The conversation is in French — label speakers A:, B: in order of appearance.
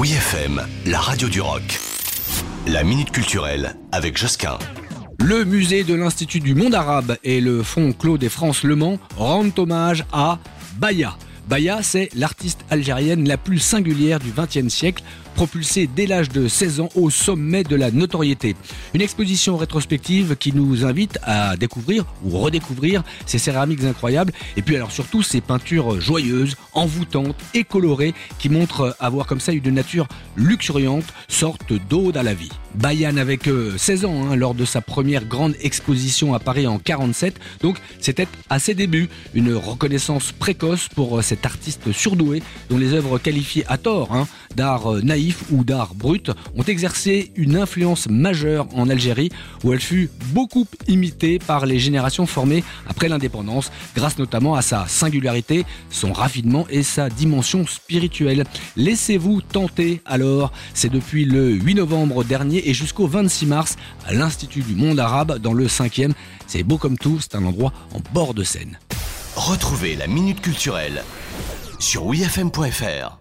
A: Oui FM, la radio du rock. La minute culturelle avec Josquin.
B: Le musée de l'Institut du monde arabe et le Fonds Claude et France Le Mans rendent hommage à Baya. Baya, c'est l'artiste algérienne la plus singulière du XXe siècle, propulsée dès l'âge de 16 ans au sommet de la notoriété. Une exposition rétrospective qui nous invite à découvrir ou redécouvrir ces céramiques incroyables et puis alors surtout ces peintures joyeuses, envoûtantes et colorées qui montrent avoir comme ça une nature luxuriante, sorte d'ode à la vie. Bayan avec 16 ans hein, lors de sa première grande exposition à Paris en 47, donc c'était à ses débuts une reconnaissance précoce pour cet artiste surdoué dont les œuvres qualifiées à tort hein, d'art naïf ou d'art brut ont exercé une influence majeure en Algérie où elle fut beaucoup imitée par les générations formées après l'indépendance grâce notamment à sa singularité, son raffinement et sa dimension spirituelle. Laissez-vous tenter alors, c'est depuis le 8 novembre dernier et jusqu'au 26 mars à l'Institut du monde arabe dans le 5e. C'est beau comme tout, c'est un endroit en bord de Seine.
A: Retrouvez la Minute Culturelle sur wfm.fr.